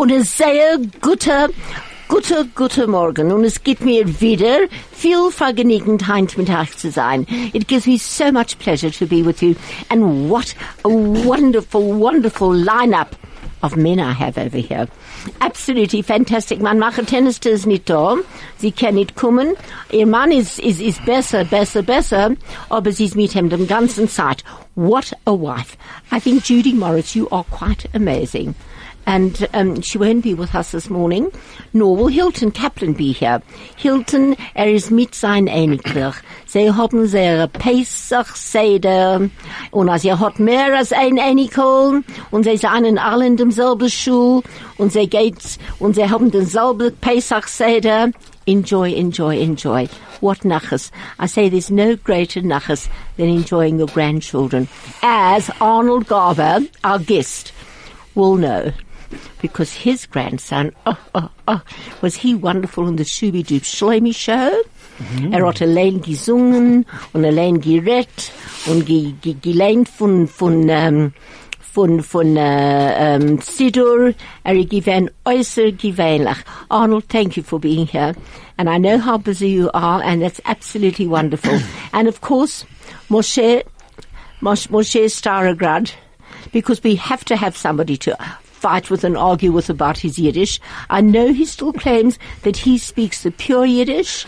und ein sehr guter, guter, guter Morgen. Und es gibt mir wieder viel Vergnügenheit mit euch zu sein. It gives me so much pleasure to be with you. And what a wonderful, wonderful lineup of men I have over here. Absolutely fantastic. Mein Tennister ist nicht da. Sie kann nicht kommen. Ihr Mann ist, ist, ist besser, besser, besser. Oh, Aber sie ist mit ihm den ganzen Zeit. What a wife. I think Judy Morris, you are quite amazing. And um, she won't be with us this morning, nor will Hilton Kaplan be here. Hilton, er ist mit sein Einiglich. Sie haben sehr Pesach Seder, und er hat mehr als ein Einikel, und sie sind alle in demselben Schuh, und sie geht, und sie haben denselben Pesach Seder. Enjoy, enjoy, enjoy. What nachas? I say there's no greater nachas than enjoying your grandchildren. As Arnold Garber, our guest, will know because his grandson, oh, oh, oh, was he wonderful in the Shubi Doob Shlomi show. Mhm. Er hat allein gesungen und allein gerett und ge, ge, geleint von, von, ähm, von, von äh, ähm, Sidur. Er given äußer gewöhnlich. Arnold, thank you for being here. And I know how busy you are, and that's absolutely wonderful. and of course, Moshe, Moshe, Moshe Starograd, because we have to have somebody to fight with and argue with about his Yiddish. I know he still claims that he speaks the pure Yiddish.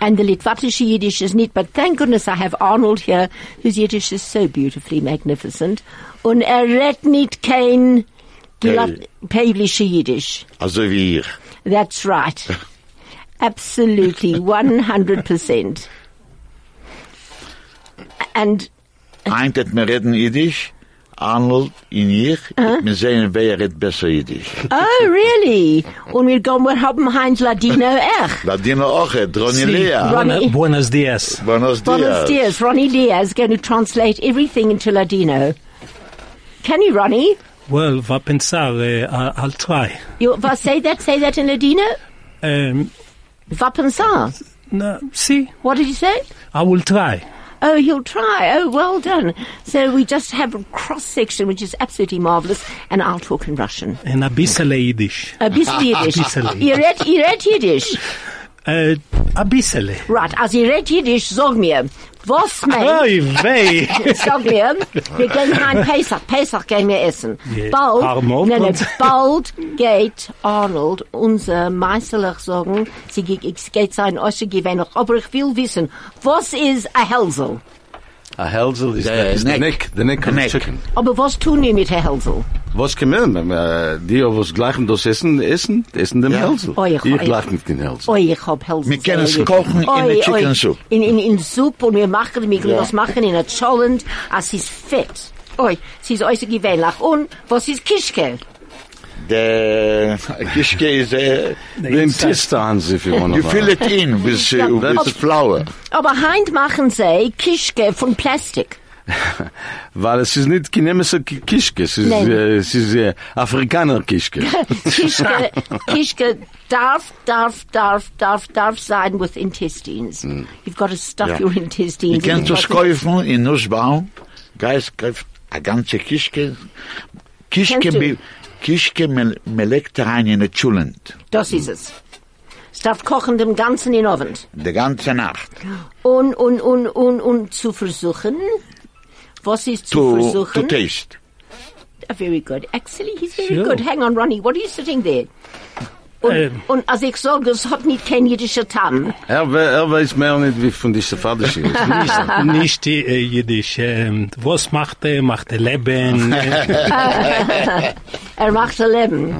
And the Litvatische Yiddish is neat, but thank goodness I have Arnold here, whose Yiddish is so beautifully magnificent. Und er redt nicht kein Päblische Yiddish. Also wie ich. That's right. Absolutely, 100%. And... Eint, mir reden Yiddish? Arnold in ich, uh? wir sehen, wer redet besser Jiddisch. Oh, really? Und wir gehen, wir haben Heinz Ladino echt. Ladino auch, Ronnie sí. Lea. Ronnie. Buenos dias. Buenos dias. Buenos dias. Ronnie Lea is going to translate everything into Ladino. Can you, Ronnie? Well, va pensar, uh, I'll try. You, va, say that, say that in Ladino? Um, va pensar? No, sí. What did you say? I will try. Oh, he'll try. Oh, well done. So we just have a cross section, which is absolutely marvelous, and I'll talk in Russian. And a bissel Yiddish. A bissel Yiddish. Ihr redt, Yiddish. Uh, A bissel. Right, als ihr redt Yiddish, sag mir, was meint... Oi, wei. sag mir, wir gehen kein Pesach, Pesach gehen wir essen. Yeah. Bald, nein, nein, bald geht Arnold, unser Meisterlich sagen, sie geht sein Osche gewähnt, aber ich will wissen, was ist a Hälsel? A Hälsel is, The the, is the neck. neck, the neck The of the neck. chicken. Aber was tun wir mit a Hälsel? Was können wir? Äh, die, was gleich das essen, essen, essen den Ja. Hälsel. Oi, ich gleich nicht den Hälsel. Oi, ich hab Hälsel. Wir können es kochen in der Chicken. Soup. In, in, in Soup und wir machen, wir können Ja. das machen in a Cholent, als ist fett. Oi, sie ist äußerst gewöhnlich. Und was ist Kischke? The kishke is uh, Den Tistans, if you want you to fill it in with, uh, with flour. Aber heint machen sie Kischke von Plastik. Weil es ist nicht chinesische Kischke, es ist, äh, es ist äh, Afrikaner Kischke. Kischke, Kischke darf, darf, darf, darf, darf sein with intestines. You've got to stuff Ja. your intestines. Du kannst das kaufen in Nussbaum. Geist kauft a ganze Kishke. Kishke, Kennst du? me, Kishke me, me legt rein in a Chulent. Das ist es. Es darf kochen dem Ganzen in den Ofen. Die ganze Nacht. Und, und, und, und, und zu versuchen. Was ist zu To, to taste. Uh, very good. Actually, he's very Sure. good. Hang on, Ronnie. What are you sitting there? Und, Ähm. und als ich sage, es hat nicht kein jüdischer Tam. Er, we- er weiß mehr nicht, wie von dieser Vatersche ist. nicht, nicht äh, Jiddisch. Ähm, was macht er? Macht er Leben? Er macht ein Leben.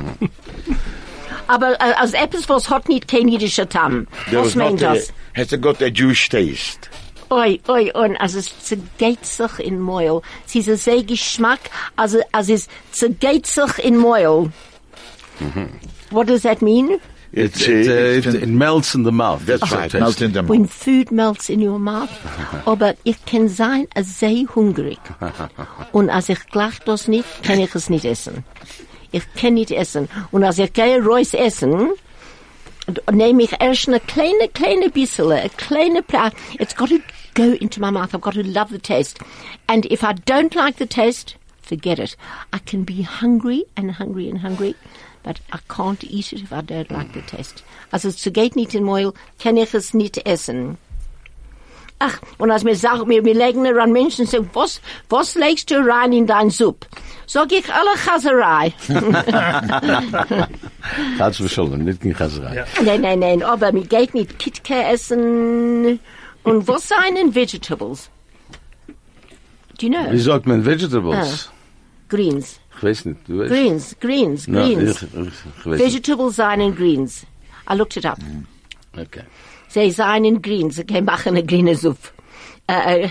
Aber äh, als etwas, was hat nicht kein jüdischer Tam. There Was was meint das? has it got a Jewish taste? Oi, oi, und als es zergeht sich in Meul. Sie ist ein sehr Geschmack, also, als es zergeht sich in Meul. What does that mean? It's, It, uh, it's it, it melts in the mouth. that's So right, taste. melt in the mouth. When food melts in your mouth. Aber ich kann sein sehr hungrig. Und als ich gleich das nicht, kann ich es nicht essen. Ich kann nicht essen. Und als ich gehe Reus essen, nehme ich erst eine kleine, kleine bisschen, a kleine Pla It's got to go into my mouth. I've got to love the taste. And if I don't like the taste, forget it. I can be hungry and hungry and hungry. but I can't eat it if I don't like the taste. Also es geht nicht in Meul, kann ich es nicht essen. Ach, und als mir sagt, mir, mir legen an Menschen sagen, was, was legst du rein in dein Supp? Sag ich alle Chaserei. Ganz verschollen, nicht in Chaserei. nein, nein, nein, aber mir geht nicht Kitke essen. Und was seien Vegetables? Do you know? Wie sagt man Vegetables? Greens. Ich weiß nicht, du weißt. Greens, greens, No, greens. ich, ich, ich weiß nicht. Vegetables seien greens. I looked it up. Okay. Ze seien grün, ze können machen eine grüne Suppe. Uh, äh, äh,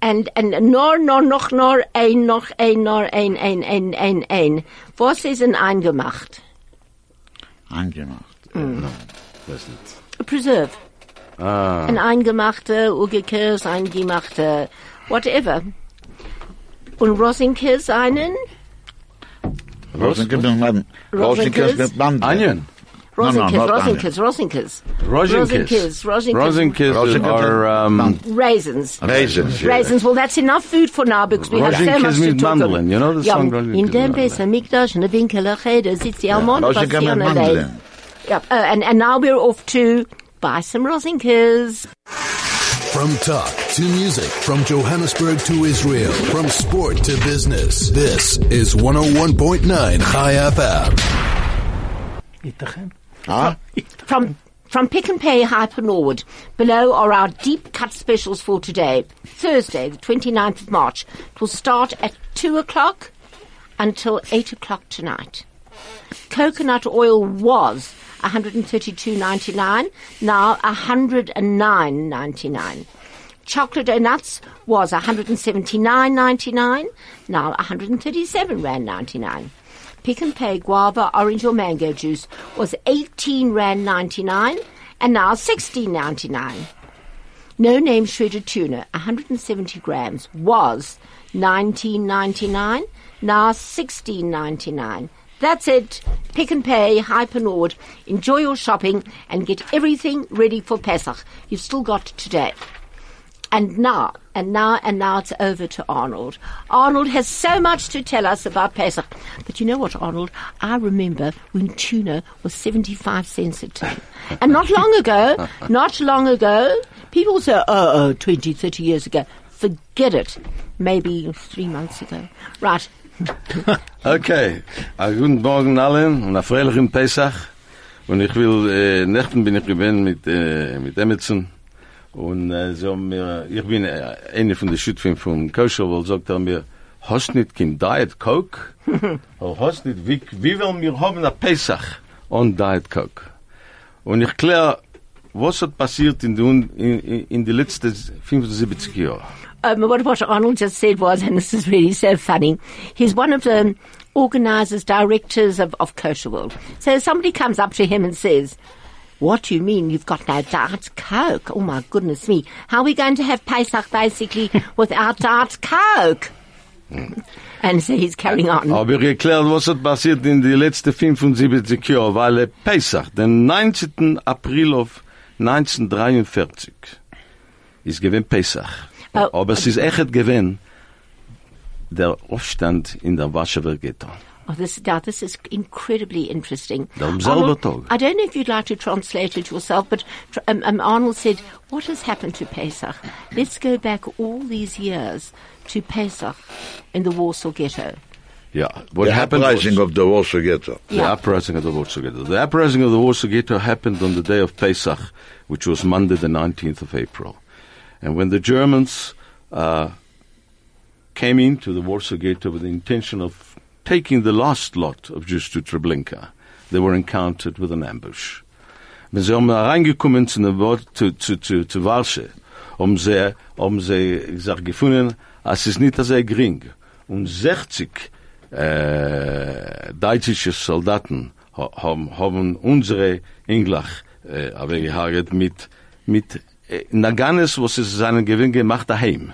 and and nor nor noch nor ein noch ein nor ein ein ein ein ein. Was ist denn eingemacht? Eingemacht. Hm. Äh, mm. No, das nicht. Preserve. Ah. Ein eingemachter Ugekirs, eingemachter whatever. Und Rosinkirs einen? Rosinkirs mit Mandeln. Rosenkirch mit Mandeln. Onion. No, no, Rosenkers, not Rosenkers, Rosenkers. Rosenkis. Rosenkers, Rosenkis Rosenkers are, um, and Raisins. Raisins. yeah. Raisins. Well, that's enough food for now because we have so Rosenkers much to means talk mandolin. about. You know the Ja, song Rosenkers in dem mandolin. Beis Hamikdash in der Winkeler Cheder sitzt die Almond Rosenkers mit Mandeln. Yeah, uh, and, and now we're off to buy some Rosenkers. From talk to music, from Johannesburg to Israel, from sport to business. This is 101.9 High FM. ייתכן. From from Pick and Pay Hyper Norwood, below are our deep cut specials for today, Thursday, the 29th of March. It will start at 2 o'clock until 8 o'clock tonight. Coconut oil was 132.99, now 109.99. Chocolate and nuts was 179.99, now 137 rand 99. Pick and Pay guava, orange or mango juice was 18 rand 99 and now 16.99. No name shredded tuna, 170 grams, was 19.99, now 16.99. That's it. Pick and pay, Hyper Nord. Enjoy your shopping and get everything ready for Pesach. You've still got today. And now, and now, and now it's over to Arnold. Arnold has so much to tell us about Pesach. But you know what, Arnold? I remember when tuna was 75 cents a ton. And not long ago, not long ago, people say, oh, oh, 20, 30 years ago. Forget it. Maybe three months ago. Right. Okay, a guten Morgen allen und a freilichen Pesach. Und ich will, äh, nächten bin ich gewesen mit, äh, mit Emerson. Und äh, so mir, ich bin äh, eine von den Schüttfen vom Kosher, sagt er mir, hast nicht kein Diet Coke? Oder hast nicht, wie, wie will wir haben a Pesach on Diet Coke? Und ich klär, was hat passiert in den, in, in, in die letzten 75 Jahren? um, what, what Arnold just said was, and this is really so funny, he's one of the organizers, directors of, of Kosher World. So somebody comes up to him and says, what do you mean you've got no Diet Coke? Oh my goodness me. How are we going to have Pesach basically without Diet Coke? And so he's carrying on. Aber ich erklärt, was hat passiert in die letzten 75 Jahre, weil er Pesach, den 19. April auf 1943, ist gewesen Pesach. Oh. Aber es ist echt gewesen der Aufstand in der Warschauer Ghetto. Oh, this, now, this is incredibly interesting. Arnold, I don't know if you'd like to translate it yourself, but um, um, Arnold said, what has happened to Pesach? Let's go back all these years to Pesach in the Warsaw Ghetto. Yeah, what The happened uprising was, of the Warsaw Ghetto. Yeah. the uprising of the Warsaw Ghetto. The uprising of the Warsaw Ghetto happened on the day of Pesach, which was Monday the 19th of April. And when the Germans uh, came into the Warsaw Ghetto with the intention of taking the last lot of Jews to Treblinka, they were encountered with an ambush. Wenn sie um reingekommen sie, sie, sag, gefunden, es ist nicht sehr gering. Und 60 äh, deutsche Soldaten ha- haben, haben unsere Englach äh, aber gehaget mit, mit äh, Naganes, was es seinen Gewinn gemacht daheim.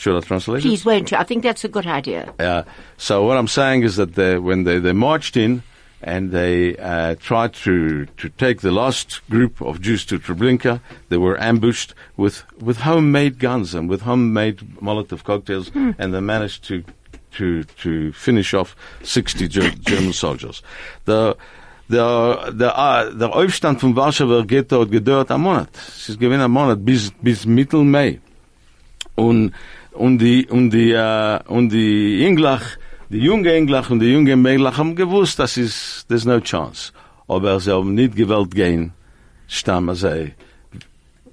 Should I translate it? Please, won't you? I think that's a good idea. Uh, so what I'm saying is that they, when they, they marched in and they uh, tried to, to take the last group of Jews to Treblinka, they were ambushed with, with homemade guns and with homemade Molotov cocktails, and they managed to to, to finish off 60 German soldiers. The, der, der, der Aufstand von Warschauer Ghetto hat gedauert einen Monat. Es ist gewesen ein Monat bis, bis Mittel Mai. Und, und die, und die, uh, und die Englach, die junge Englach und die junge Englach haben gewusst, dass es, there's no chance. Aber sie haben nicht gewollt gehen, stammen sie,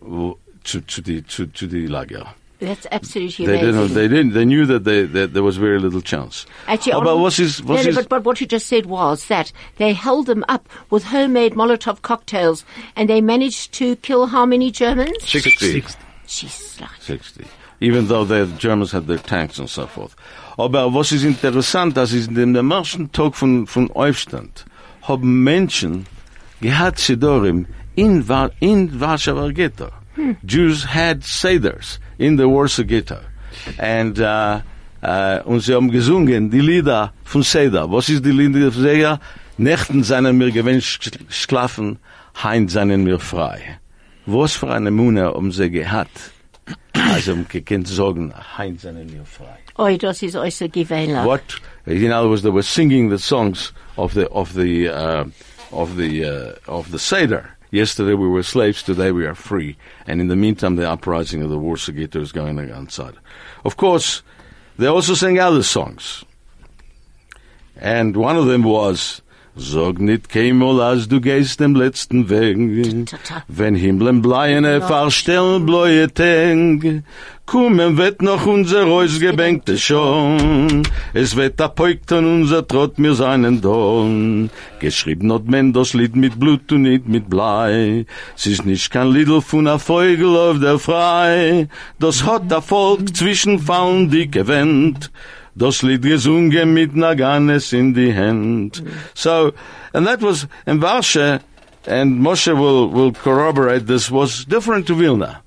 wo- zu, zu die, zu, zu die Lager. That's absolutely They amazing. didn't, they didn't, they knew that they, that there was very little chance. Actually, Aber on- was is, was no, no, but, but what you just said was that they held them up with homemade Molotov cocktails and they managed to kill how many Germans? 60. Six. Jesus, like 60. Even though the Germans had their tanks and so forth. Aber was ist interessant, das ist in dem ersten Tag von, von Aufstand, haben Menschen gehabt Sidorim in, in Warschauer Ghetto. Jews had Seders in the Warsaw Ghetto. And, uh, uh, und sie haben gesungen, die Lieder von Seder. Was ist die Lieder von Seder? Nächten seien mir gewinnt schlafen, heint seien mir frei. Was für eine Mune haben sie gehabt? Also, man kann sagen, mir frei. oi, das ist also gewähler. What, in other words, they were singing the songs of the, of the, uh, of the, uh, of the Seder. Yesterday we were slaves, today we are free. And in the meantime, the uprising of the Warsaw Ghetto is going on outside. Of course, they also sang other songs. And one of them was, Sag nit keinmal, als du gehst dem letzten Weg, wenn Himmeln bleiene verstellen bläue Teng, kommen wird noch unser Hausgebänkte schon, es wird apoikt an unser Trott mir seinen Don, geschrieben hat man das Lied mit Blut und nicht mit Blei, es ist nicht kein Liedl von a Vogel auf der Frei, das hat der Volk zwischen Fallen dicke Wend, das Lied gesungen mit Naganes in die Hand. So, and that was, in Varsha, and Moshe will, will corroborate this, was different to Vilna.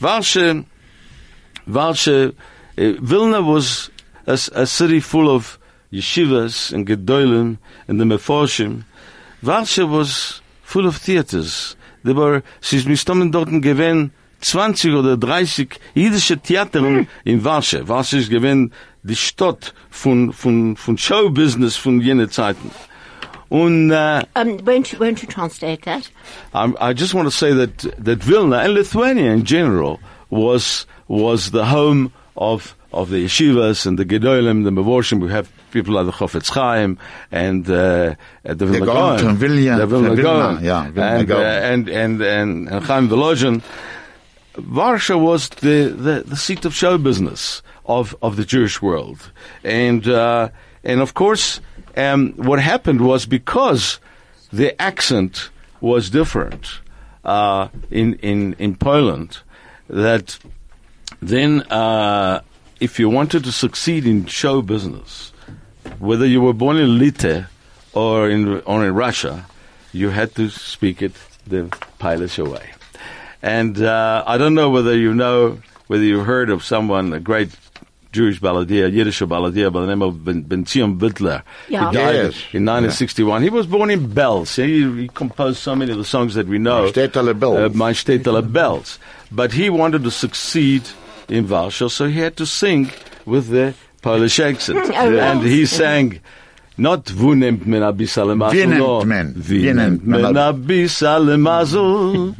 Varsha, Varsha, uh, Vilna was a city full of yeshivas and gedolim and the meforshim. Varsha was full of theaters. There were, sie ist mistommen gewesen, 20 oder 30 jüdische Theatern in Varsha. Varsha ist gewesen die Stadt von, von, von Showbusiness von jenen Zeiten. Und, uh, Um, won't, you, won't you translate that? I'm, I just want to say that that Vilna and Lithuania in general was was the home of of the yeshivas and the gedolim, the meforshim. We have people like the Chofetz Chaim and uh, the Vilna Gaon Gaon, from Vilna- the Vilna from Vilna, Gaon, yeah, Vilna and, uh, Gaon. and and and and Chaim Volozhin. Varsha was the, the, the seat of show business of, of the Jewish world. And, uh, and of course, um, what happened was because the accent was different, uh, in, in, in Poland, that then, uh, if you wanted to succeed in show business, whether you were born in Lite or in, or in Russia, you had to speak it the Polish way. And uh, I don't know whether you know, whether you heard of someone, a great Jewish balladeer, Yiddish balladeer by the name of Ben, ben Zion Witler. Yeah. He died Yes. in 1961. He was born in Belz. He, he composed so many of the songs that we know. Mein Städterle Belz. Uh, Mein Städterle Belz. But he wanted to succeed in Warsaw, so he had to sing with the Polish accent. Oh, yeah. and he sang, not Wo nimmt men a bissale Masel, Wie nimmt no, men? Wie Wie nimmt nimmt men men a- a bissale Masel,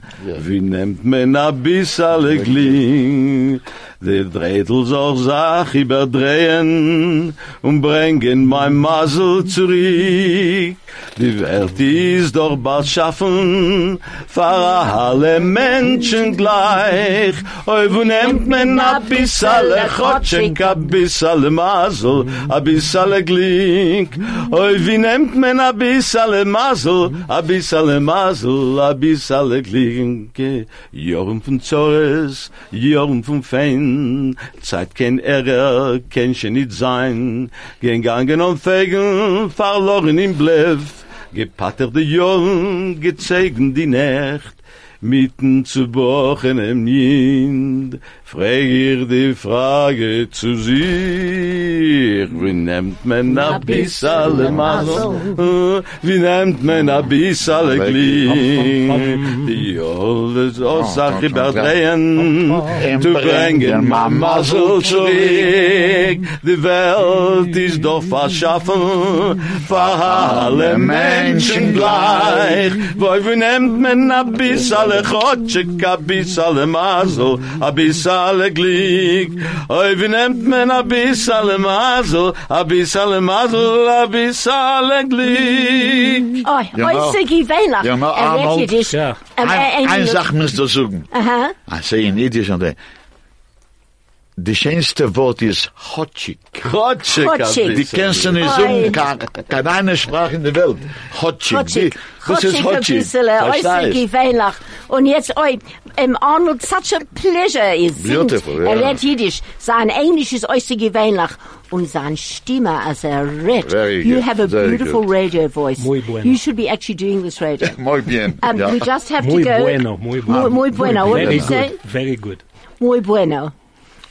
wie nimmt men a bissale Gling, die Drehtels auch Sach überdrehen und bringen mein Masel zurück. Die Welt ist doch bald schaffen, für alle Menschen gleich. Oi, wo nimmt men a bissale Chotschenk, a bissale Masel, a bissale Glink. Oi, wie nimmt men a bissale Masel, a bissale Masel, a bissale Glink. Jorn von Zores, Jorn von Fein, sein, Zeit kein Ehre, kein Schnitt sein, Gehen gangen und fegen, verloren im Bluff, Gepatter die Jungen, gezeigen die Nacht, Mitten zu bochen im Nind, frag ihr die Frage zu sich. Wie nimmt man a bissale Masel? Wie nimmt man a bissale Glück? Die soll es aus Oh, oh, überdrehen, zu bringen Mama so zurück. Die Welt ist doch verschaffen, für alle Menschen gleich. Wo wir nehmt men a bissale Chotschek, a bissale Masel, a bissale alle glik oi wie nemt men a bis alle mazo a bis alle mazo a bis alle glik oi oi sigi vela ja ma er arnold. ja. Ein sach mir zu sagen aha. Ah, I sehe in idisch und the schönste Wort ist Hotchik. Chotschek, a Chotschek. Die kennst du nicht Oi. sagen, kein, kein eine Sprache in der Welt. Hotchik. Hotchik. Was ist Hotchik ein Hotchik? Siggy Weihnacht. Und jetzt, oi, um, Arnold, such a pleasure is singt. Beautiful, ja. Er redt Jiddisch. Sein Englisch ist Siggy Weihnacht. Und sein Stimme, als er redt. Very You good, have a very beautiful good. radio voice. Muy bueno. You should be actually doing this radio. Muy bien. Um, ja. We just have Muy to go. bueno, muy bueno. Muy, muy bueno. What did Very you say? good, very good. Muy bueno.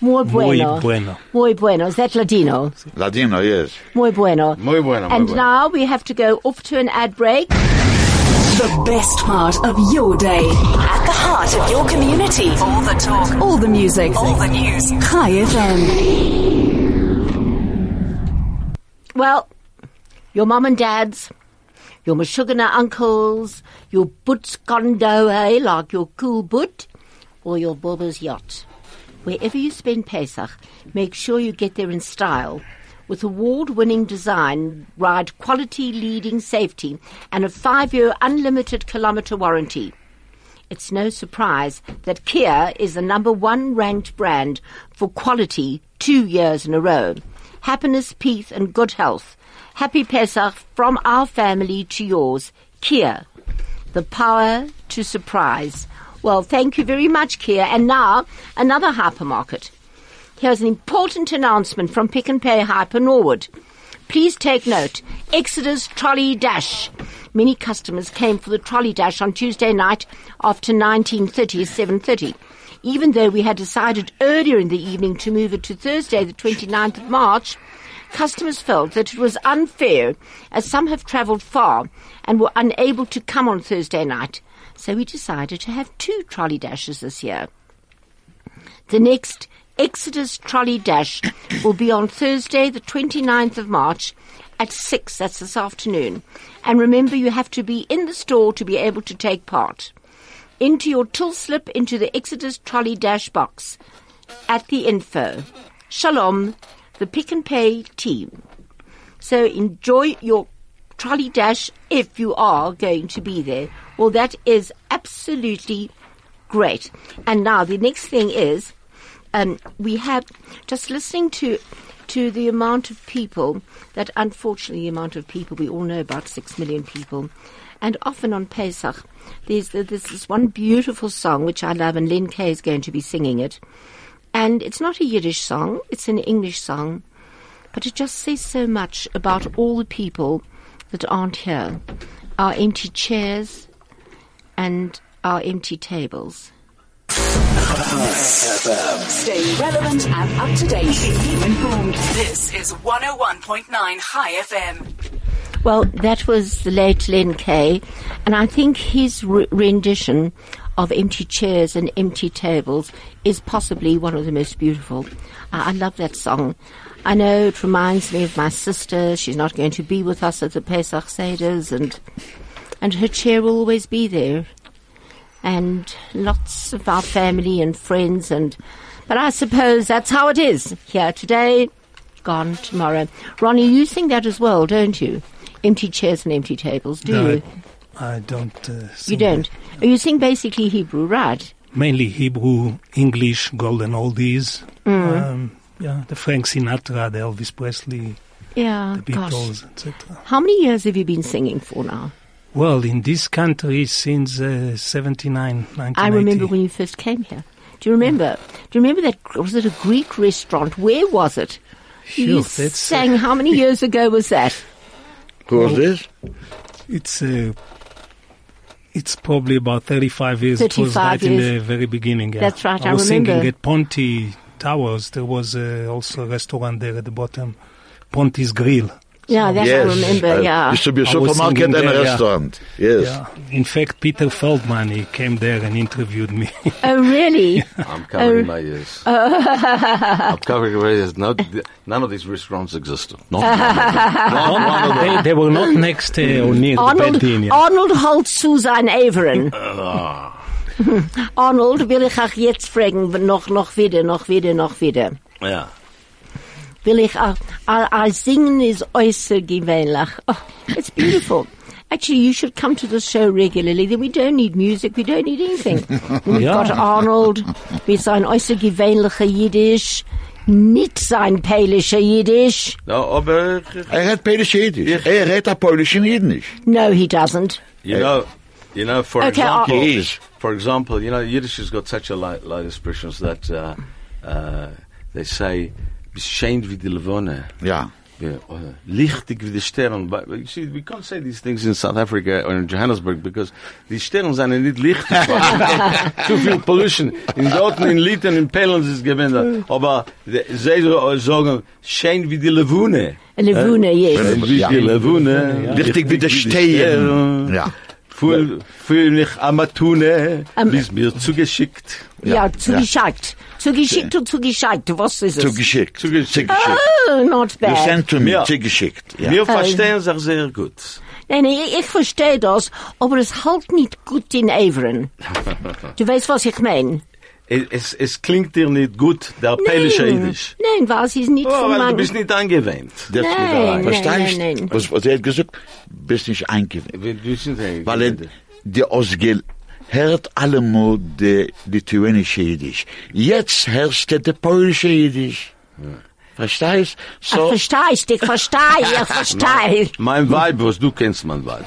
Muy bueno. Muy bueno. Muy bueno. Is that Ladino? Ladino, yes. Muy bueno. Muy bueno, muy And bueno. now we have to go off to an ad break. The best part of your day. At the heart of your community. All the talk. All the music. All the news. High FM. Well, your mum and dads, your Meshuggah uncles, your But's condo, eh, like your cool But, or your Boba's yacht. Wherever you spend Pesach, make sure you get there in style. With award-winning design, ride quality leading safety, and a five-year unlimited kilometre warranty. It's no surprise that Kia is the number one ranked brand for quality two years in a row. Happiness, peace, and good health. Happy Pesach from our family to yours. Kia, the power to surprise. Well, thank you very much, Kia. And now, another hypermarket. Here's an important announcement from Pick and Pay Hyper Norwood. Please take note. Exodus Trolley Dash. Many customers came for the trolley dash on Tuesday night after 1930 7.30. Even though we had decided earlier in the evening to move it to Thursday, the 29th of March, customers felt that it was unfair as some have travelled far and were unable to come on Thursday night. So we decided to have two trolley dashes this year. The next Exodus Trolley Dash will be on Thursday, the 29th of March at 6. That's this afternoon. And remember, you have to be in the store to be able to take part. Into your till slip into the Exodus Trolley Dash box at the info. Shalom, the Pick and Pay team. So enjoy your trolley dash if you are going to be there. Well, that is absolutely great. And now the next thing is, um, we have just listening to to the amount of people that unfortunately the amount of people we all know about six million people, and often on Pesach there's there's this one beautiful song which I love, and Lynn Kay is going to be singing it, and it's not a Yiddish song; it's an English song, but it just says so much about all the people that aren't here, our empty chairs, and our empty tables. Stay relevant and up to date. Keep informed. This is 101.9 High FM. Well, that was the late Len Kay, and I think his re- rendition of Empty Chairs and Empty Tables is possibly one of the most beautiful. I, I love that song. I know it reminds me of my sister. She's not going to be with us at the Pesach Seders, and and her chair will always be there. And lots of our family and friends, and but I suppose that's how it is here today, gone tomorrow. Ronnie, you sing that as well, don't you? Empty chairs and empty tables, do No, you? I don't. Uh, You don't. Oh, You sing basically Hebrew, right? Mainly Hebrew, English, golden oldies. Mm. Um, yeah, the Frank Sinatra, the Elvis Presley, Yeah. the. Beatles, etc. How many years have you been singing for now? Well, in this country since uh, 79, 1980. I remember when you first came here. Do you remember? Do you remember that? Was it a Greek restaurant? Where was it? you Sure, that's, uh, sang. How many years ago was that? Who was this? It's uh, it's probably about 35 years. it was 35 right in years. the very beginning. Yeah. That's right, I was remember. singing at Ponte Towers. There was uh, also a restaurant there at the bottom, Ponty's Grill. Yeah, that I remember, Uh, yeah. Used to be a I was supermarket singing and a there, yeah. restaurant. Yes. Yeah. In fact, Peter Feldman, he came there and interviewed me. Oh, really? I'm covering my ears. I'm covering my ears. No, none of these restaurants existed. Not of them. Not one of them. they, they were not next to or near the Arnold, building. Yeah. Arnold holt zu sein Everen. Arnold will ich auch jetzt fragen, noch, noch wieder, noch wieder, noch wieder. Yeah. Will ich auch, auch, auch singen ist äußerst gewöhnlich. Oh, it's beautiful. Actually, you should come to the show regularly. Then we don't need music, we don't need anything. We've Ja. got Arnold mit sein äußerst gewöhnlicher Jiddisch, nicht sein pälischer Jiddisch. No, aber, Hij redt Polish Jiddisch. Hij redt dat Polish en Jiddisch. No, he doesn't. you know, you know, for Okay, example, He is. for example, you know, Yiddish has got such a light, light expressions that uh, uh, they say, "Beschämt wie die Levone." Ja. Yeah, uh, lichtig wie die Sterren. But you see, we can't say these things in South Africa or in Johannesburg because die Sterren sind nicht lichtig. Too viel pollution. In Dorten, in Lieten, in Pelens ist gewinnt. Aber de- sie so- sagen, schön wie die Levune. A yes. Schön wie die Levune. Lichtig wie de Steen. Ja. Fühl, fühl mich Amatune, Am- bis mir zugeschickt. Ja, zugeschickt. Zugeschickt und zugeschickt. Was ist es? Zugeschickt. Zugeschickt. Oh, not You bad. sent to me. Ja. Zugeschickt. Ja. Wir verstehen sich sehr gut. Nein, nein, ich, ich verstehe das, aber es halt nicht gut in Everen. Du weißt, was ich meine? Es, es klingt dir nicht gut, der Pälische Jiddisch. Nein, was ist nicht Oh, von weil du meinem... bist nicht angewöhnt. Nee, Verstehst nee, nee. Was, was er hat gesagt? Bist nicht nicht. Weil die Osgel hört allemal die lituanische Jiddisch. Jetzt hörst du die polnische Jiddisch. Verstehst? Ich So, verstehe, ich verstehe, ich verstehe. Mein Weib, was du kennst, mein Weib.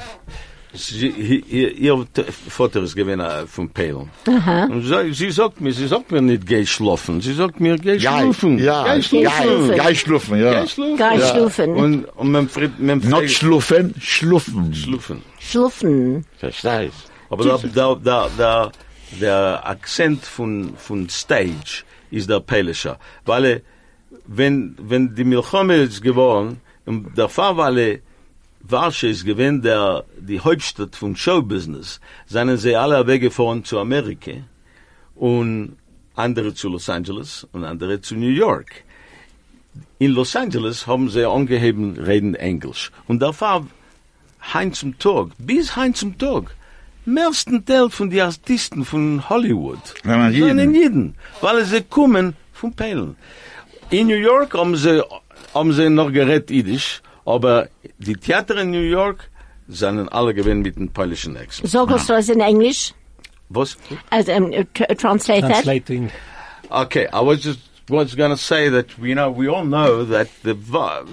Sie, ihr, ihr Vater ist gewesen äh, von Palen. Und sie, sie sagt mir, sie sagt mir nicht geh schlafen. Sie sagt mir geh ja, schlafen. ja, Geh ja, schlafen. ja, schluffen, ja. Geh schlafen. Geh. Und, und man fragt, man Not fragt, schluffen, schluffen. schlufen. Schluffen. Verstehst? Aber der, der, der, der, der Akzent von, von Stage ist der Pälischer. Weil, er, wenn, wenn die Milchome ist geworden, und der er, Warsche ist gewesen der, die Hauptstadt vom Showbusiness, seien sie alle weggefahren zu Amerika und andere zu Los Angeles und andere zu New York. In Los Angeles haben sie angeheben, reden Englisch. Und der Fall, Hein zum Tag, bis Hein zum Tag, meisten Teil von die Artisten von Hollywood. Ja, man jeden. in Jeden. Weil sie kommen von Palen. In New York haben sie, haben sie noch gerät Jiddisch, aber die Theater in New York sind alle gewesen mit dem polnischen Accent. Sag uns das in Englisch. Was? As, um, tr translate that. Translating. Okay, I was just was going to say that you know we all know that the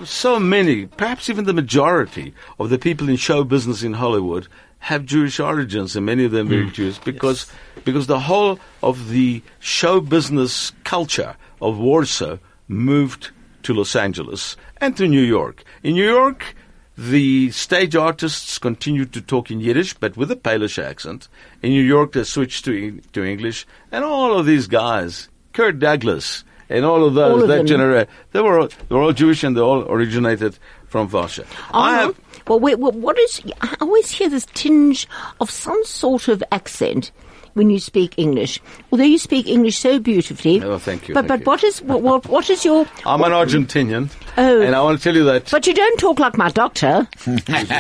so many, perhaps even the majority of the people in show business in Hollywood have Jewish origins, and many of them very Jewish because because the whole of the show business culture of Warsaw moved to Los Angeles and to New York. In New York. The stage artists continued to talk in Yiddish, but with a Polish accent. In New York, they switched to to English, and all of these guys, Kirk Douglas, and all of those All of that generation, they were all, they were all Jewish, and they all originated from Varsha. I Arnold, have, well, wait, what, what is? I always hear this tinge of some sort of accent when you speak English. Although you speak English so beautifully. Oh, thank you, But thank but you. what is what, what what is your? I'm an Argentinian, Oh. and I want to tell you that But you don't talk like my doctor.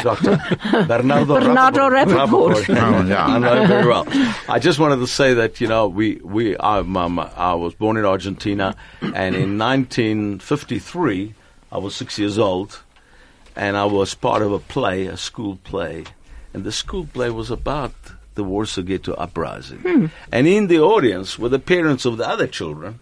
Dr. Bernardo, Bernardo Rappaport. Oh, yeah. I know him very well. I just wanted to say that you know we we I, my, my, I was born in Argentina, and in 1953 I was six years old, and I was part of a play, a school play, and the school play was about the Warsaw Ghetto uprising, hmm. and in the audience were the parents of the other children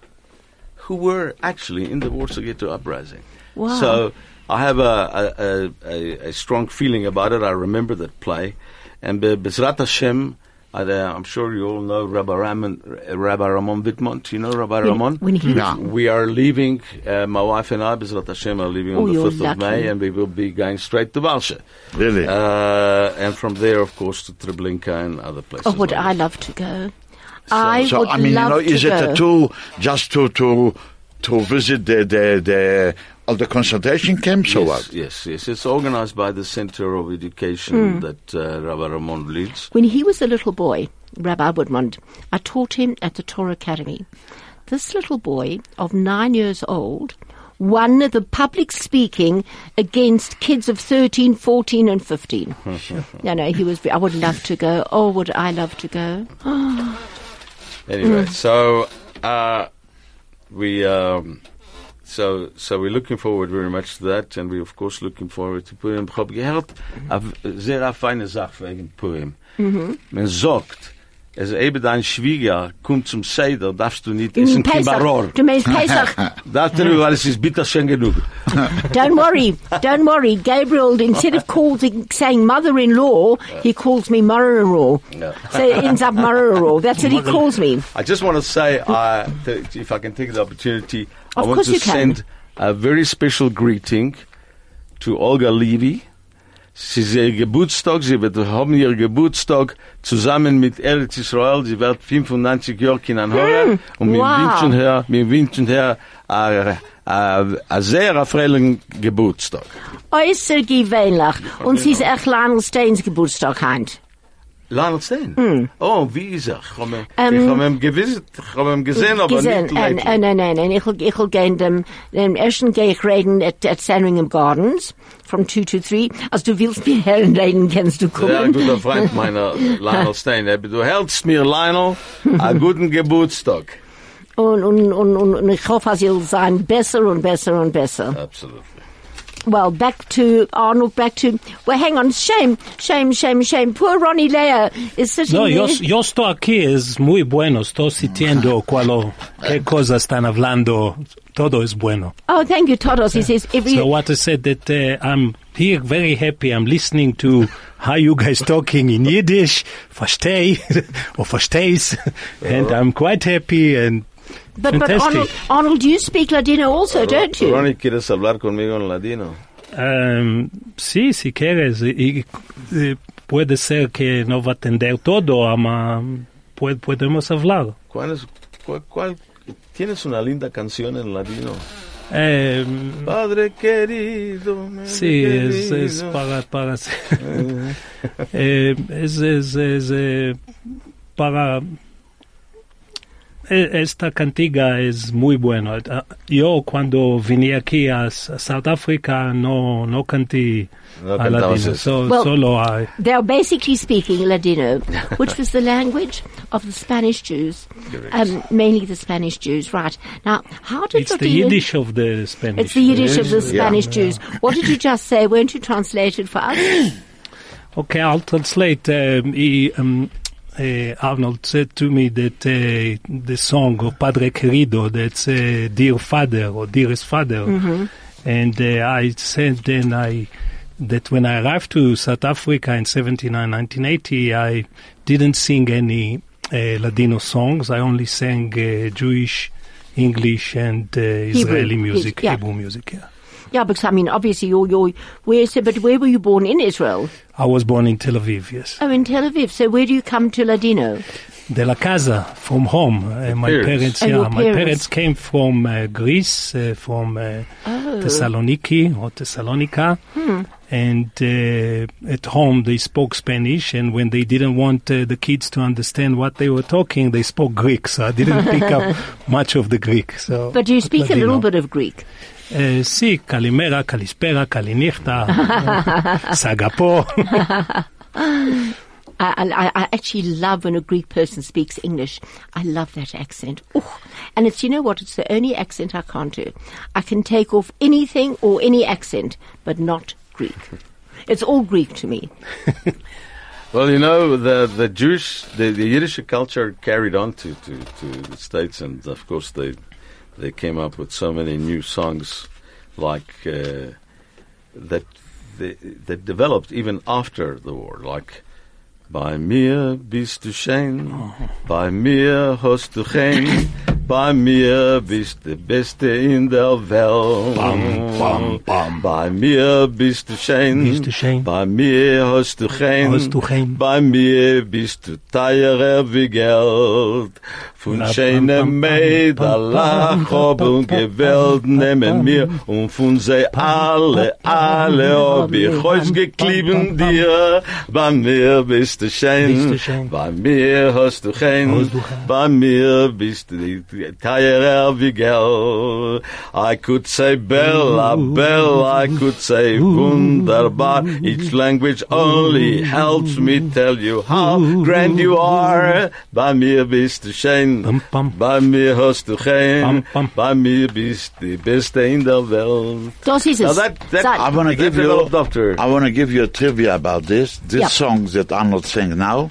who were actually in the Warsaw Ghetto uprising. Wow. So I have a, a, a, a, strong feeling about it. I remember that play. And Be- Bezrat Hashem, I, uh, I'm sure you all know Rabbi Ramon, Rabbi Ramon Widmonte. You know Rabbi Ramon? when he- Yeah. We are leaving, uh, my wife and I, Bezrat Hashem, are leaving Oh, on the you're 5th of. May, and we will be going straight to Varsha. Really? Uh, and from there, of course, to Treblinka and other places. Oh, would like I that. love to go? I so, would I mean, you know, to is it go. a tool just to, to, to visit the, the, the, all the concentration camps or yes, what? yes, yes. It's organized by the Center of Education that uh, Rabbi Ramon leads. When he was a little boy, Rabbi Woodmond, I taught him at the Torah Academy. This little boy of nine years old won the public speaking against kids of 13, 14 and 15. no, no, he was, I would love to go. Oh, would I love to go? Anyway, so uh, we um, so so we're looking forward very much to that, and we're of course looking forward to Purim. Ich hab gehört, sehr feine Sache wegen Purim. Man sagt, es eben dein Schwieger kommt zum Seder, darfst du nicht essen Kibaror. Du meinst Pesach. Du nicht, weil es ist bitter schön genug. Don't worry, don't worry. Gabriel, instead of calling, saying mother-in-law, he calls me mother-in-law. So it ends up mother-in-law. That's what he calls me. I just want to say, uh, if I can take the opportunity, I Of want course to you can. send a very special greeting to Olga Levy. Sie ist ihr Geburtstag, sie wird haben ihr Geburtstag zusammen mit Eretz Israel. Sie wird 95 Jahre Kinder hören. Und wir wow. wünschen her, wir wünschen her a, a, a sehr erfreulichen Geburtstag. Äußer gewöhnlich. Und sie ist echt Lionel Steins Geburtstag heint. Lionel Stein? Oh, wie ist er? Ich habe Ähm, ihn gewiss, ich habe ihn gesehen, aber Gesehen. nicht Äh, lately. äh, Nein, nein, nein. Ich will, ich will gehen dem, dem ersten gehe ich reden at, at Sandringham Gardens from 2 to 3. Also du willst mir Herren reden, kannst du kommen. guter Freund meiner, Lionel Stein. Er- Du hältst mir, Lionel, einen guten Geburtstag. Und, und, und, und, ich hoffe, sie will sein besser und besser und besser. Absolutely. Well, back to Arnold, back to, well, hang on, shame, shame, shame, shame. Poor Ronnie Leah is sitting No, yo, there. yo estoy aquí, es muy bueno, estoy sintiendo cuál, qué cosas están hablando, todo es bueno. Oh, thank you, Todos. He says every, So what I said that uh, I'm here very happy. I'm listening to how you guys talking in Yiddish, versteh or verstehs, and I'm quite happy and but, but. Arnold, Arnold, you speak Ladino also, don't you? Ronnie, ¿quieres hablar conmigo en ladino? um, sí, si quieres, y, y, puede ser que no va a entender todo, ama pu- podemos hablar. ¿Cuál es, cuál, cuál- ¿Tienes una linda canción en ladino? Um, Padre querido, Sí, es, querido. es para, para, eh, es, es, es, eh, para, eh, esta cantiga es muy buena. Ah, Yo cuando vine aquí a, S- a South Africa no, no canté No a latino, so, Well- solo a, They're basically speaking Ladino, which was the language of the Spanish Jews, um, mainly the Spanish Jews. Right now, how did it's the Ladino- Yiddish of the Spanish. It's the Yiddish of the Yeah. Spanish Jews. What did you just say? Weren't you translated for us? Okay, I'll translate. Um, he, um, uh, Arnold said to me that uh, the song of Padre Querido, that's uh, Dear Father or Dearest Father. And uh, I said then I that when I arrived to South Africa in 79, 1980, I didn't sing any uh, Ladino songs. I only sang uh, Jewish, English, and uh, Israeli music, yeah. Hebrew music. Yeah. yeah, because I mean, obviously, you're, you're where? So, but where were you born in Israel? I was born in Tel Aviv. Yes. Oh, in Tel Aviv. So, where do you come to Ladino? De la casa, from home. Uh, my parents. parents, Oh, yeah, your my parents. parents came from uh, Greece, uh, from uh, Oh. Thessaloniki or Thessalonica, Hmm. and uh, at home they spoke Spanish. And when they didn't want uh, the kids to understand what they were talking, they spoke Greek. So I didn't pick up much of the Greek. So, But you speak a little bit of Greek. Uh, sí, Kalimera, Kalispera, Kalinichta, Sagapo. I, I, I actually love when a Greek person speaks English. I love that accent. Ooh. And it's, you know what, it's the only accent I can't do. I can take off anything or any accent, but not Greek. It's all Greek to me. Well, you know, the, the Jewish, the, the Yiddish culture carried on to, to, to the States, and of course they they came up with so many new songs like uh, that they, that developed even after the war, like Bei mir bist du schön, bei mir hast du Chen, Bei mir bist du Beste in der Welt. Bam, bam, bam. Bei mir bist du schön. Bist du schön. Bei mir hast du kein. Hast du kein. Bei mir bist du teurer wie Geld. Von schönen bam, Mädel lach ob bam, und Gewalt nehmen mir und von sie alle, alle ob ich euch geklieben dir. Bei mir bist du schön. Bei mir. Hast du kein. Bei mir bist du die- die teurer wie Geld. I could say Bella, Bella, I could say wunderbar. Each language only helps me tell you how grand you are. Bei mir bist du schön. Bam, bam. Bei mir hast du kein. Bam, bam. Bei mir bist du die Beste in der Welt. Das ist es. that, that, I want to give you. developed. I want to give you a trivia about this. This Yeah. song that Arnold sang now,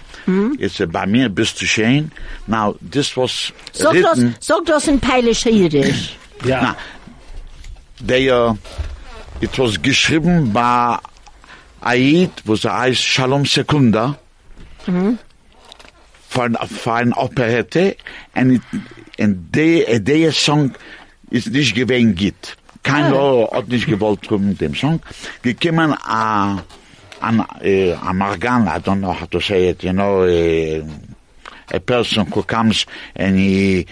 it's a "Bei mir bist du schön." Now this was Sag das, written. sag das in Peilisch Jiddisch. Ja. Na, they, uh, it was geschrieben bei Aid, wo sie heißt Shalom Sekunda, von, von ein Operette, and, it, and der, der Song ist nicht gewesen git. Kein oh. hat nicht gewollt drum mit dem Song. Gekommen a, an, äh, a I don't know how to say it, you know, äh, a person who comes and he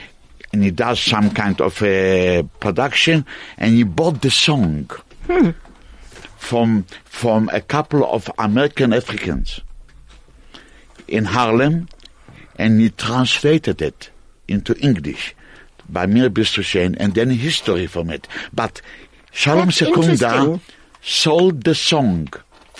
and he does some kind of a production and he bought the song hmm. from from a couple of American Africans in Harlem and he translated it into English by mir bist and then history from it. But Shalom That's Sekunda sold the song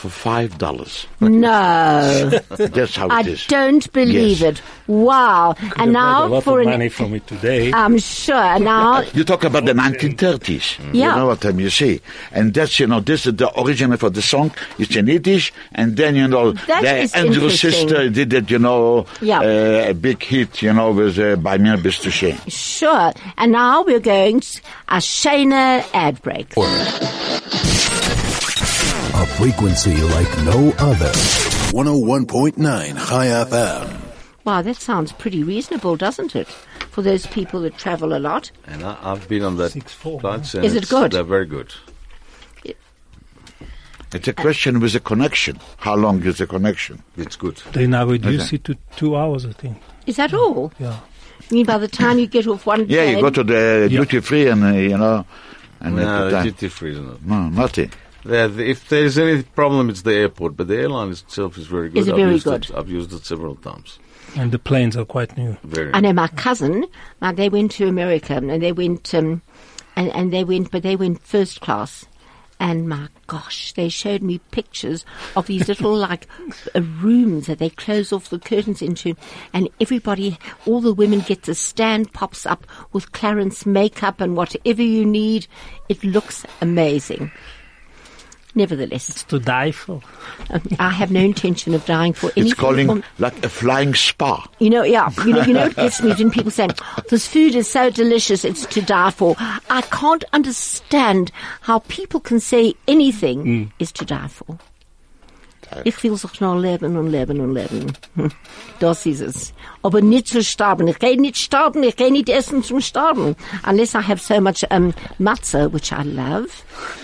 for five dollars No. that's how I it is don't believe Yes. it. Wow. And They've made a now lot for of an, money from it today. I'm sure now, You talk about the 1930s. Yeah. You know what I mean? You see. And that's, you know, this is the original for the song. It's in Yiddish. And then, you know, That the is Andrew sister did it, you know, Yeah. uh, a big hit, you know, with uh, By Mir Bist Du Schön. sure. And now we're going to a Shana ad break. A frequency like no other. 101.9 Chai FM. Wow, that sounds pretty reasonable, doesn't it? For those people that travel a lot. And I, I've been on that Six, four, flights. and Is it good? They're very good. It's a question with a connection. How long is the connection? It's good. They now reduce Okay. it to two hours, I think. Is that all? Yeah. I mean, by the time you get off one Yeah, plane, you go to the Yeah. duty free and, uh, you know, and at No, the time- duty free is not. no, nothing. Yeah, the- if there's any problem, it's the airport, but the airline itself is very good. Is it I've very used good? It, I've used it several times. And the planes are quite new. Very. I know my cousin, like they went to America and they went, um, and, and they went, but they went first class. And my gosh, they showed me pictures of these little like uh, rooms that they close off the curtains into, and everybody, all the women get the stand pops up with Clarins makeup and whatever you need. It looks amazing. Nevertheless, it's To die for. I have no intention of dying for anything. It's calling from- like a flying spa. you know, yeah. You know, you know what gets me when people say, this food is so delicious, it's to die for. I can't understand how people can say anything is to die for. Ich will sich noch leben und leben und leben. Das ist es. Aber nicht zu sterben. Ich kann nicht sterben, ich kann nicht essen zum Sterben. Unless I have so much um, matzah, which I love.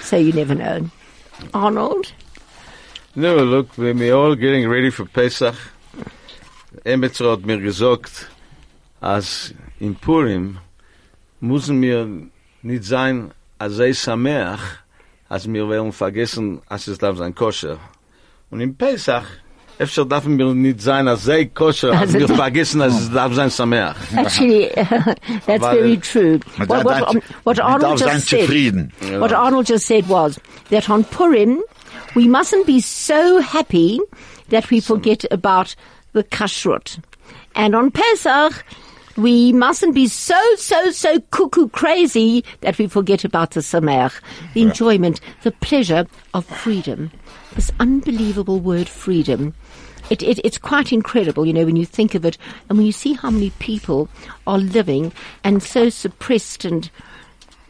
So you never know. Arnold? No, look, we're all getting ready for Pesach, hat mir gesagt, als in Purim müssen wir nicht sein, als sei Sameach, als wir wollen vergessen, als es darf sein koscher. Und in Pesach, Efter darf wir nicht sein, als sei koscher, als Also wir die- vergessen, als es darf sein Sameach. Actually, that's very true. What, what, what Arnold just said, what Arnold just said was that on Purim, we mustn't be so happy that we forget about the kashrut. And on Pesach, we mustn't be so, so, so cuckoo crazy that we forget about the sameach, the enjoyment, the pleasure of freedom. This unbelievable word freedom. It, it, it's quite incredible, you know, when you think of it and when you see how many people are living and so suppressed and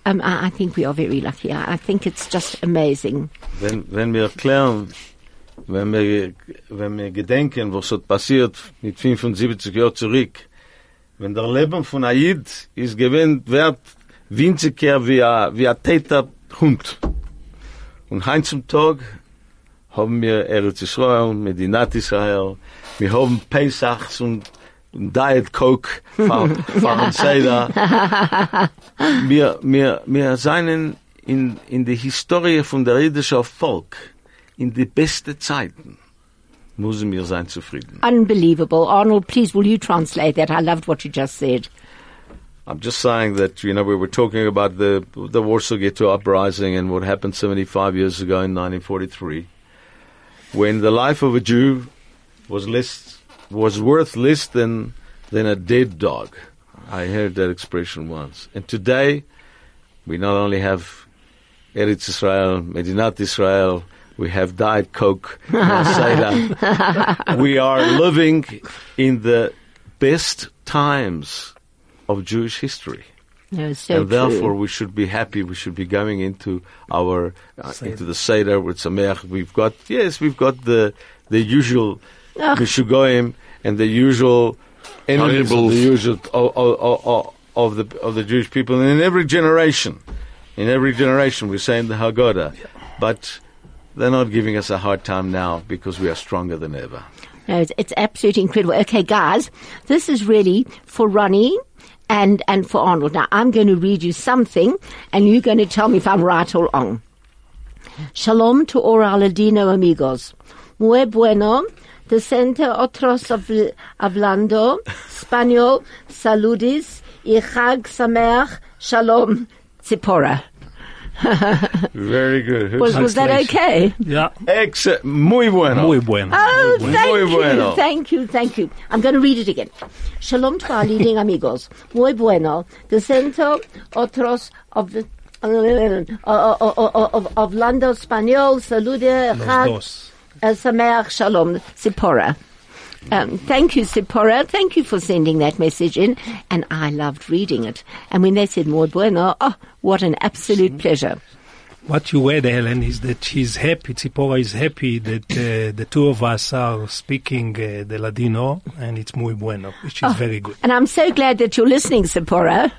um, I, I think we are very lucky. I, I think it's just amazing. Wenn, wenn wir erklären, wenn wir, wenn wir gedenken, was hat passiert mit 75 Jahren zurück, wenn der Leben von Aid ist gewinnt, wert winziger wie ein, wie ein täter Hund. Und heim zum Tag haben wir Eretz Israel, Medinat Israel, wir haben Pesachs und Diet Coke von, von Seda. Wir, wir, wir seien in, in der Historie von der jüdischen Volk in die beste Zeiten müssen wir sein zufrieden. Unbelievable. Arnold, please, will you translate that? I loved what you just said. I'm just saying that you know we were talking about the the Warsaw Ghetto uprising and what happened 75 years ago in 1943, when the life of a Jew was less was worth less than than a dead dog. I heard that expression once, and today we not only have Eretz Israel, Medinat Israel, we have Diet Coke, we are living in the best times of Jewish history. No, so and therefore true. we should be happy. We should be going into our uh, into the Seder with Sameach. We've got yes, we've got the the usual Ugh. Mishugoyim and the usual enemies of the usual of, of, of, of the of the Jewish people. And in every generation, in every generation, we're saying the Haggadah, but they're not giving us a hard time now because we are stronger than ever. No, it's, it's absolutely incredible. Okay, guys, this is really for Ronnie and, and for Arnold. Now, I'm going to read you something, and you're going to tell me if I'm right or wrong. Shalom to all our Ladino amigos. Muy bueno. The center otros habl- hablando español. Saludis y Chag Sameach. Shalom. Zipporah. Very good. Was, was that okay? Yeah, Excellent. Muy bueno. muy bueno. Oh, Muy thank you, bueno. thank you, thank you. I'm going to read it again. Shalom to our leading amigos. Muy bueno. The center otros of the uh, of, of, of Lando Español, salude, Los dos. uh, Sameach, Shalom, Sipora. Um, thank you, Sipora. Thank you for sending that message in. And I loved reading it. And when they said muy bueno, oh, what an absolute pleasure. What you read, Helen, is that she's happy, Tzipora is happy that uh, the two of us are speaking uh, the Ladino, and it's muy bueno, which is very good. And I'm so glad that you're listening, Sephora.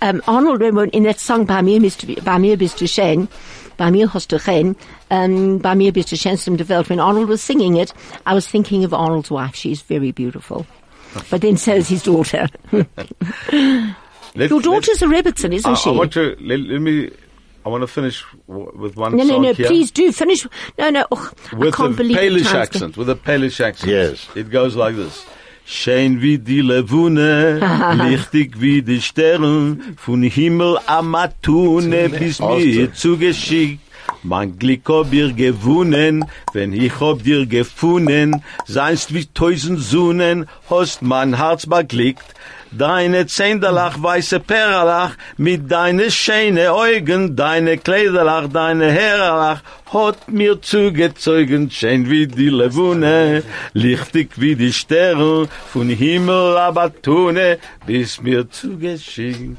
Um, Arnold, in that song, By mir, bist du- mir bist du schön, bei mir hast du schön, um, bei mir bist du schönst der Welt, when Arnold was singing it, I was thinking of Arnold's wife. She's very beautiful. But then so is his daughter. Your let- daughter's a Rebbitzin, isn't I, she? I want to let, let me. I want to finish w- with one no, no, song no, here. please do finish. No, no, ugh, I with can't a believe the Polish time's go- accent. With a Polish accent. Yes. It goes like this. Schein wie die Levune, lichtig wie die Sterne, von Himmel amatune bis mir zugeschickt. Mein Glück hab dir gewonnen, wenn ich hab dir gefunden, seinst wie tausend Sonnen, hast mein Herz beglückt. Deine Zehnterlach, weiße Perlach, mit deine schöne Augen, deine Kleiderlach, deine Herrlach, hat mir zugezogen, schön wie die Levune, lichtig wie die Sterne, von Himmel aber tune, bis mir zugeschickt.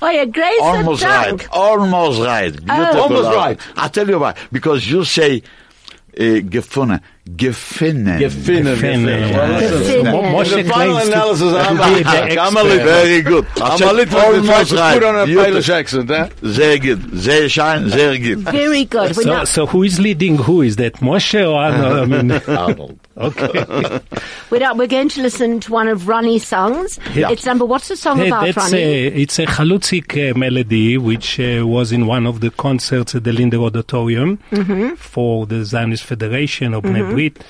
Oh, yeah, Grace Almost Dank. right. Almost right. Beautiful. Almost right. I tell you why. Because you say uh, gefunden. Gefunden. Gefinnen, Gefinnen, Well, yeah. Gefinnen. Mo- The final analysis, I'm, to be the I'm a little, Very good. I I'm a little bit trying almost to right. put on a Beautiful. Polish accent, eh? Sehr good. Sehr schein, sehr good. Very good. So, so who is leading who? Is that Moshe or Arnold? I mean, Arnold. okay. We're, now- we're going to listen to one of Ronnie's songs. Yeah. It's number, what's the song Hey, about, that's Ronnie? a, it's a Chalutzik uh, melody which uh, was in one of the concerts at the Linder Auditorium Mm-hmm. for the Zionist Federation of Brit.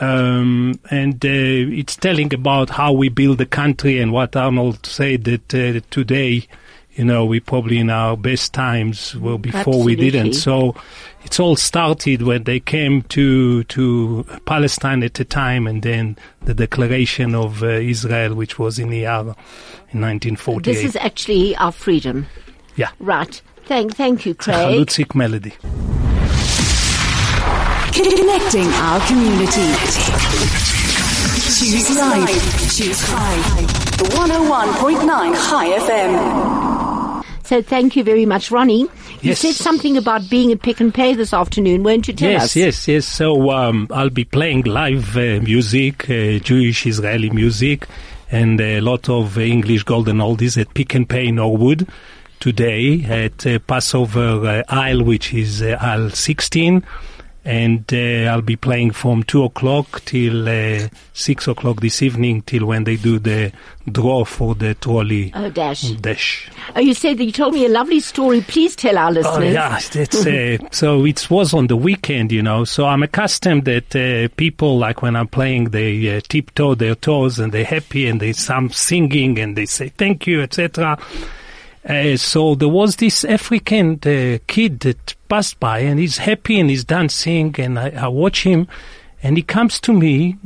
Um, and uh, it's telling about how we build the country and what Arnold said that uh, today, you know, we're probably in our best times, well, before we didn't. So it's all started when they came to to Palestine at the time, and then the declaration of uh, Israel, which was in Iyar in 1948. This is actually our freedom. yeah, Right. Thank, thank you, it's a Craig. Chalutzik melody. Connecting our community. Choose life. Choose Chai. 101.9 Chai FM. So thank you very much, Ronnie. You Yes. said something about being at Pick n Pay this afternoon, won't you tell yes, us? yes, yes. So um, I'll be playing live uh, music, uh, Jewish Israeli music, and a lot of English golden oldies at Pick n Pay Norwood today at uh, Passover uh, Isle, which is uh, aisle 16 and uh, I'll be playing from two o'clock till uh, six o'clock this evening till when they do the draw for the trolley Oh, dash. dash. Oh, you said that you told me a lovely story. Please tell our listeners. Oh yeah, it's uh, so it was on the weekend, you know. So I'm accustomed that uh, people like when I'm playing, they uh, tiptoe their toes and they're happy and they some singing and they say thank you, etc. Uh, so there was this African uh, kid that passed by and he's happy and he's dancing and I, I watch him and he comes to me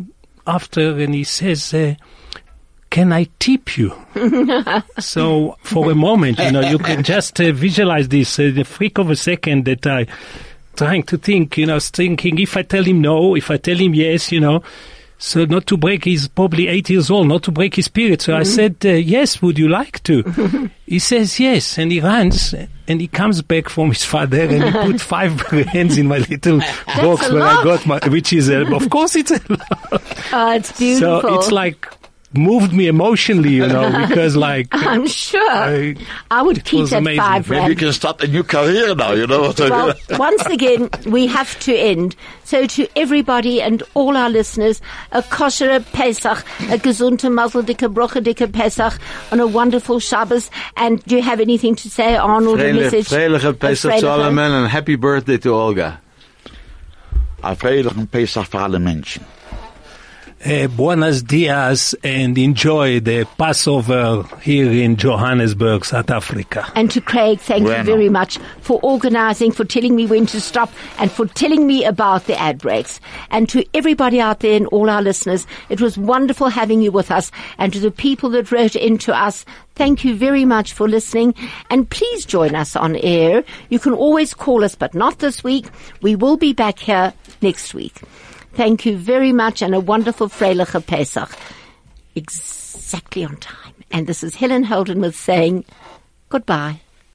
after and he says, uh, can I tip you? so for a moment, you know, you can just uh, visualize this, uh, the freak of a second that I trying to think, you know, thinking if I tell him no, if I tell him yes, you know, so not to break, he's probably eight years old, not to break his spirit. So I said, uh, yes, would you like to? he says yes, and he runs, and he comes back from his father, and he put five hands in my little box a where I got my, which is, uh, of course it's a lot. Oh, it's beautiful. So it's like moved me emotionally, you know, because like I'm sure. I- I would keep was that amazing. five Maybe you can start a new career now, you know. what I Well, once again, we have to end. So to everybody and all our listeners, a kosher Pesach, a gesunte Mazel dicke Broche dicke Pesach, on a wonderful Shabbos. And do you have anything to say, Arnold? a Freilich- message? Freiliche Pesach Freiliche. to alle men and happy birthday to Olga. A vrijdag Pesach voor alle mensen. Uh, buenos dias and enjoy the Passover here in Johannesburg, South Africa. And to Craig, thank you very much for organizing, for telling me when to stop, and for telling me about the ad breaks. And to everybody out there and all our listeners, it was wonderful having you with us. And to the people that wrote in to us, thank you very much for listening. And please join us on air. You can always call us, but not this week. We will be back here next week. Thank you very much and a wonderful Freiliche Pesach. Exactly on time. And this is Helen Holden with saying goodbye.